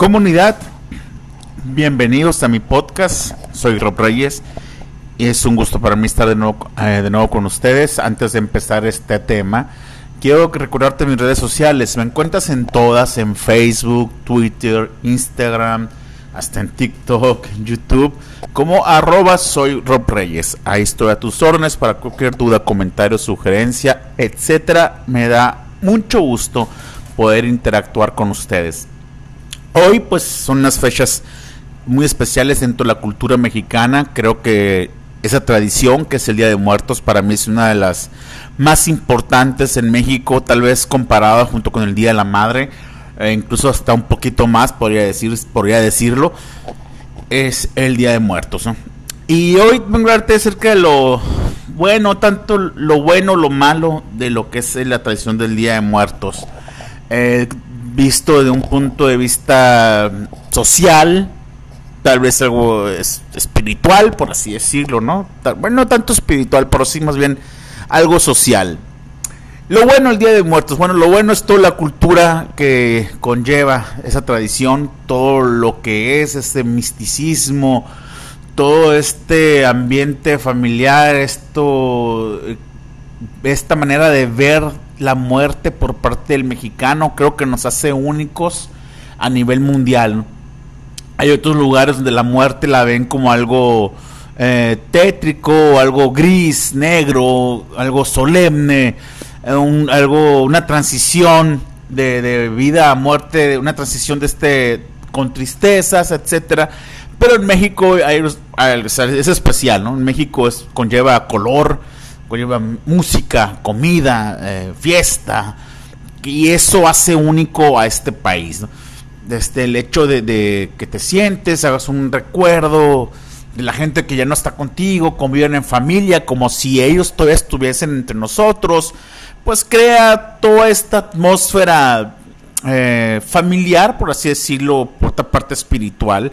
Comunidad, bienvenidos a mi podcast. Soy Rob Reyes y es un gusto para mí estar de nuevo, eh, de nuevo con ustedes. Antes de empezar este tema, quiero recordarte mis redes sociales. Me encuentras en todas, en Facebook, Twitter, Instagram, hasta en TikTok, YouTube, como arroba soy Rob Reyes. Ahí estoy a tus órdenes para cualquier duda, comentario, sugerencia, etcétera. Me da mucho gusto poder interactuar con ustedes. Hoy pues son unas fechas muy especiales dentro de la cultura mexicana. Creo que esa tradición que es el Día de Muertos para mí es una de las más importantes en México, tal vez comparada junto con el Día de la Madre, e incluso hasta un poquito más podría decir, podría decirlo. Es el Día de Muertos. Y hoy vengo a hablarte acerca de lo bueno, tanto lo bueno, lo malo de lo que es la tradición del Día de Muertos. Eh, visto de un punto de vista social, tal vez algo espiritual, por así decirlo, ¿no? bueno, no tanto espiritual, pero sí más bien algo social. Lo bueno el Día de Muertos, bueno, lo bueno es toda la cultura que conlleva esa tradición, todo lo que es este misticismo, todo este ambiente familiar, esto, esta manera de ver la muerte por parte del mexicano creo que nos hace únicos a nivel mundial. Hay otros lugares donde la muerte la ven como algo eh, tétrico, algo gris, negro, algo solemne, un, algo, una transición de, vida a muerte, una transición de este con tristezas, etcétera. Pero en México es especial, ¿no? En México es, conlleva color, conlleva música, comida, eh, fiesta, y eso hace único a este país. Desde el hecho de, que te sientes, hagas un recuerdo de la gente que ya no está contigo, conviven en familia, como si ellos todavía estuviesen entre nosotros, pues crea toda esta atmósfera eh, familiar, por así decirlo, por otra parte espiritual,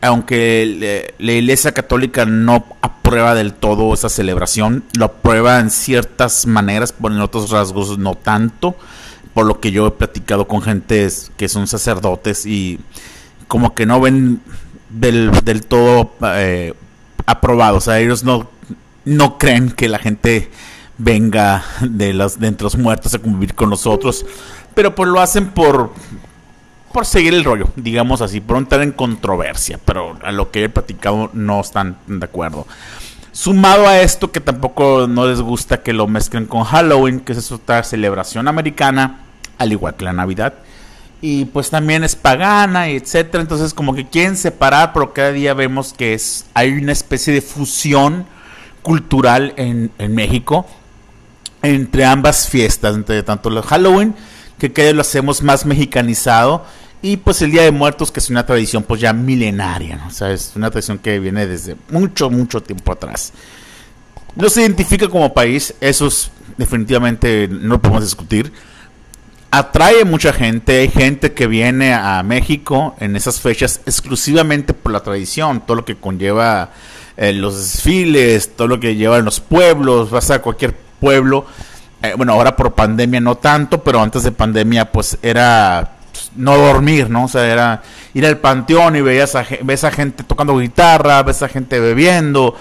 aunque la Iglesia Católica no aprueba del todo esa celebración, lo aprueba en ciertas maneras, por en otros rasgos no tanto, por lo que yo he platicado con gente que son sacerdotes y como que no ven del, del todo eh, aprobado, o sea, ellos no, no creen que la gente venga de los, de entre los muertos a convivir con nosotros, pero pues lo hacen por por seguir el rollo, digamos así, por entrar en controversia, pero a lo que he platicado no están de acuerdo. Sumado a esto que tampoco no les gusta que lo mezclen con Halloween, que es otra celebración americana, al igual que la Navidad. Y pues también es pagana etcétera. Entonces como que quieren separar, pero cada día vemos que es hay una especie de fusión cultural en, en México entre ambas fiestas, entre tanto el Halloween que cada lo hacemos más mexicanizado. Y pues el Día de Muertos, que es una tradición pues ya milenaria, O sea, es una tradición que viene desde mucho, mucho tiempo atrás. No se identifica como país, eso es, definitivamente no lo podemos discutir. Atrae mucha gente, hay gente que viene a México en esas fechas exclusivamente por la tradición, todo lo que conlleva eh, los desfiles, todo lo que lleva en los pueblos, vas a cualquier pueblo eh, bueno, ahora por pandemia no tanto, pero antes de pandemia pues era pues, no dormir, ¿no? O sea, era ir al panteón y veías a, ves a gente tocando guitarra, ves a gente bebiendo,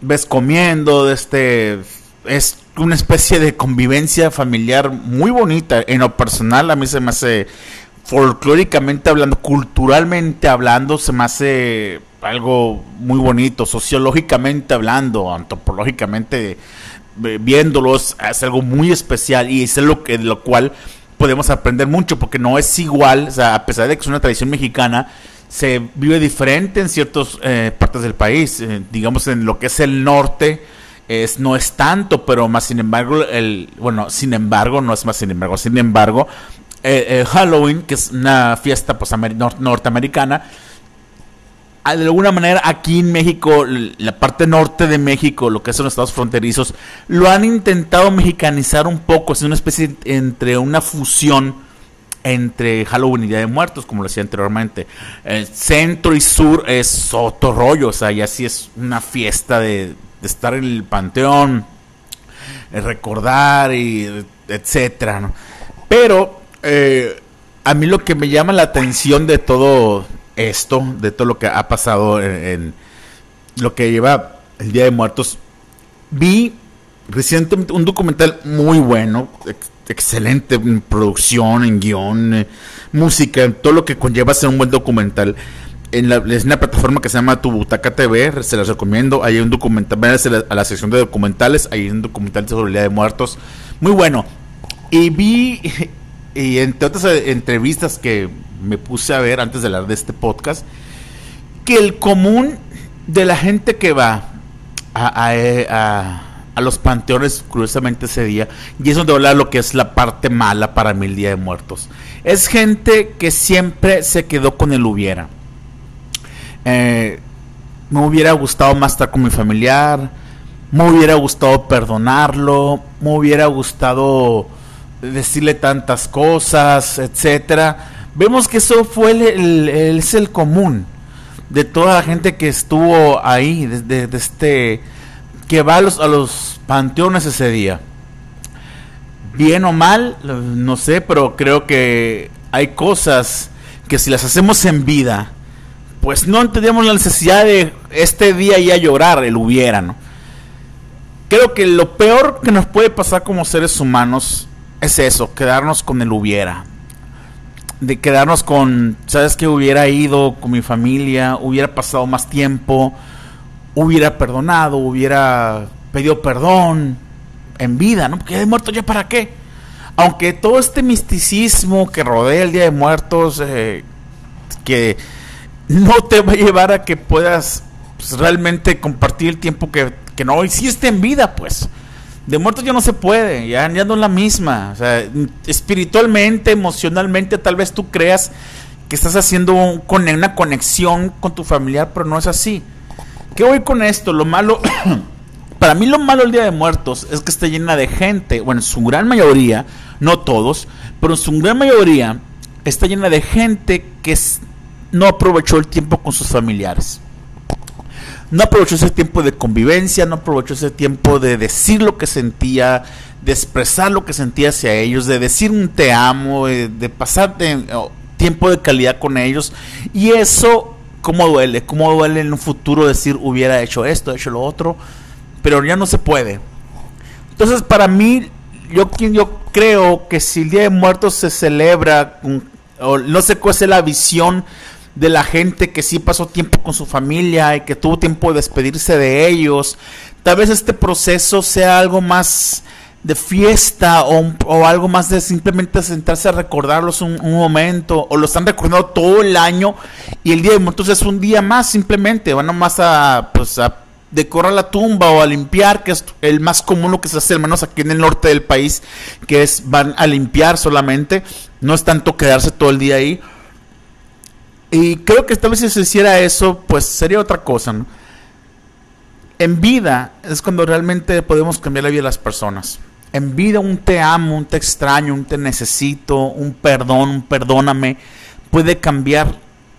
ves comiendo, este es una especie de convivencia familiar muy bonita. En lo personal a mí se me hace folclóricamente hablando, culturalmente hablando, se me hace algo muy bonito, sociológicamente hablando, antropológicamente viéndolos es algo muy especial y es lo que lo cual podemos aprender mucho porque no es igual, o sea, a pesar de que es una tradición mexicana, se vive diferente en ciertas eh, partes del país, eh, digamos en lo que es el norte es no es tanto, pero más sin embargo el bueno, sin embargo no es más sin embargo, sin embargo eh, Halloween, que es una fiesta pues norteamericana, de alguna manera aquí en México, la parte norte de México, lo que son los estados fronterizos, lo han intentado mexicanizar un poco, es una especie entre una fusión entre Halloween y Día de Muertos, como lo decía anteriormente. El centro y sur es otro rollo, o sea, y así es una fiesta de, estar en el panteón, recordar y etcétera, Pero eh, a mí lo que me llama la atención de todo esto, de todo lo que ha pasado en, lo que lleva el Día de Muertos, vi recientemente un documental muy bueno, excelente en producción, en guion, eh, música, en todo lo que conlleva ser un buen documental. En la, es una plataforma que se llama Tu Butaca TV, se las recomiendo. Hay un documental, a la sección de documentales, hay un documental sobre el Día de Muertos, muy bueno. Y vi, y entre otras entrevistas que me puse a ver antes de hablar de este podcast, que el común de la gente que va a, a a los panteones, curiosamente ese día, y es donde habla lo que es la parte mala para mí el Día de Muertos. Es gente que siempre se quedó con el hubiera. Eh, me hubiera gustado más estar con mi familiar, me hubiera gustado perdonarlo, me hubiera gustado decirle tantas cosas, etcétera. Vemos que eso fue el, es el común de toda la gente que estuvo ahí desde este que va a los, a los panteones ese día. Bien o mal, no sé, pero creo que hay cosas que si las hacemos en vida, pues no tendríamos la necesidad de este día ya llorar, el hubiera, ¿no? Creo que lo peor que nos puede pasar como seres humanos es eso, quedarnos con el hubiera. De quedarnos con, ¿sabes que Hubiera ido con mi familia, hubiera pasado más tiempo, hubiera perdonado, hubiera pedido perdón en vida, ¿no? Porque de muertos ya para qué. Aunque todo este misticismo que rodea el Día de Muertos, eh, que no te va a llevar a que puedas pues, realmente compartir el tiempo que, que no hiciste en vida, pues. De muertos ya no se puede, ya, ya no es la misma. O sea, espiritualmente, emocionalmente, tal vez tú creas que estás haciendo una conexión con tu familiar, pero no es así. ¿Qué voy con esto? Lo malo, para mí lo malo el Día de Muertos es que está llena de gente, bueno, en su gran mayoría, no todos, pero en su gran mayoría está llena de gente que no aprovechó el tiempo con sus familiares. No aprovechó ese tiempo de convivencia, no aprovechó ese tiempo de decir lo que sentía, de expresar lo que sentía hacia ellos, de decir un te amo, de, de pasar tiempo de calidad con ellos. Y eso cómo duele, cómo duele en un futuro decir hubiera hecho esto, hecho lo otro, pero ya no se puede. Entonces, para mí, yo, yo creo que si el Día de Muertos se celebra, no sé cuál es la visión de la gente que sí pasó tiempo con su familia y que tuvo tiempo de despedirse de ellos, tal vez este proceso sea algo más de fiesta o, algo más de simplemente sentarse a recordarlos un, momento o lo están recordando todo el año y el día de muertos es un día más simplemente van nomás a pues a decorar la tumba o a limpiar que es el más común lo que se hace al menos aquí en el norte del país que es van a limpiar solamente no es tanto quedarse todo el día ahí y creo que tal vez si se hiciera eso pues sería otra cosa en vida es cuando realmente podemos cambiar la vida de las personas en vida un te amo, un te extraño, un te necesito, un perdón, un perdóname, puede cambiar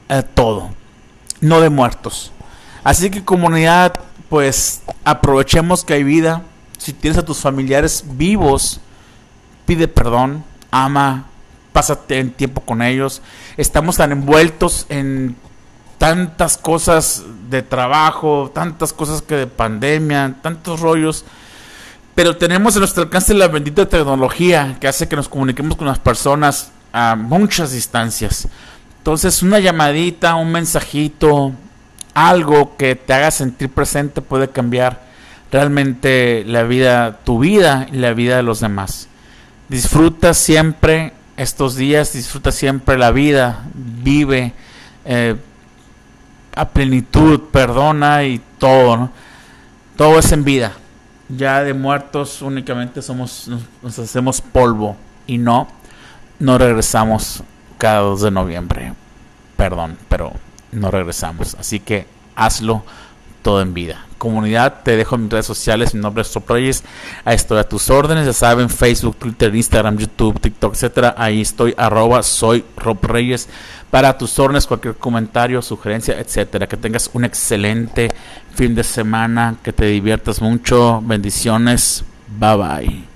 eh, todo, no de muertos. Así que comunidad, pues aprovechemos que hay vida. Si tienes a tus familiares vivos, pide perdón, ama, en tiempo con ellos. Estamos tan envueltos en tantas cosas de trabajo, tantas cosas que de pandemia, tantos rollos pero tenemos a nuestro alcance la bendita tecnología que hace que nos comuniquemos con las personas a muchas distancias. Entonces una llamadita, un mensajito, algo que te haga sentir presente puede cambiar realmente la vida, tu vida y la vida de los demás. Disfruta siempre estos días, disfruta siempre la vida, vive eh, a plenitud, perdona y todo, Todo es en vida ya de muertos únicamente somos nos, hacemos polvo y no no regresamos cada 2 de noviembre. Perdón, pero no regresamos. Así que hazlo todo en vida. Comunidad, te dejo mis redes sociales. Mi nombre es Top Reyes. Ahí estoy a tus órdenes. Ya saben, Facebook, Twitter, Instagram, YouTube, TikTok, etcétera. Ahí estoy, arroba, soy Rob Reyes. Para tus órdenes, cualquier comentario, sugerencia, etcétera. Que tengas un excelente fin de semana. Que te diviertas mucho. Bendiciones. Bye bye.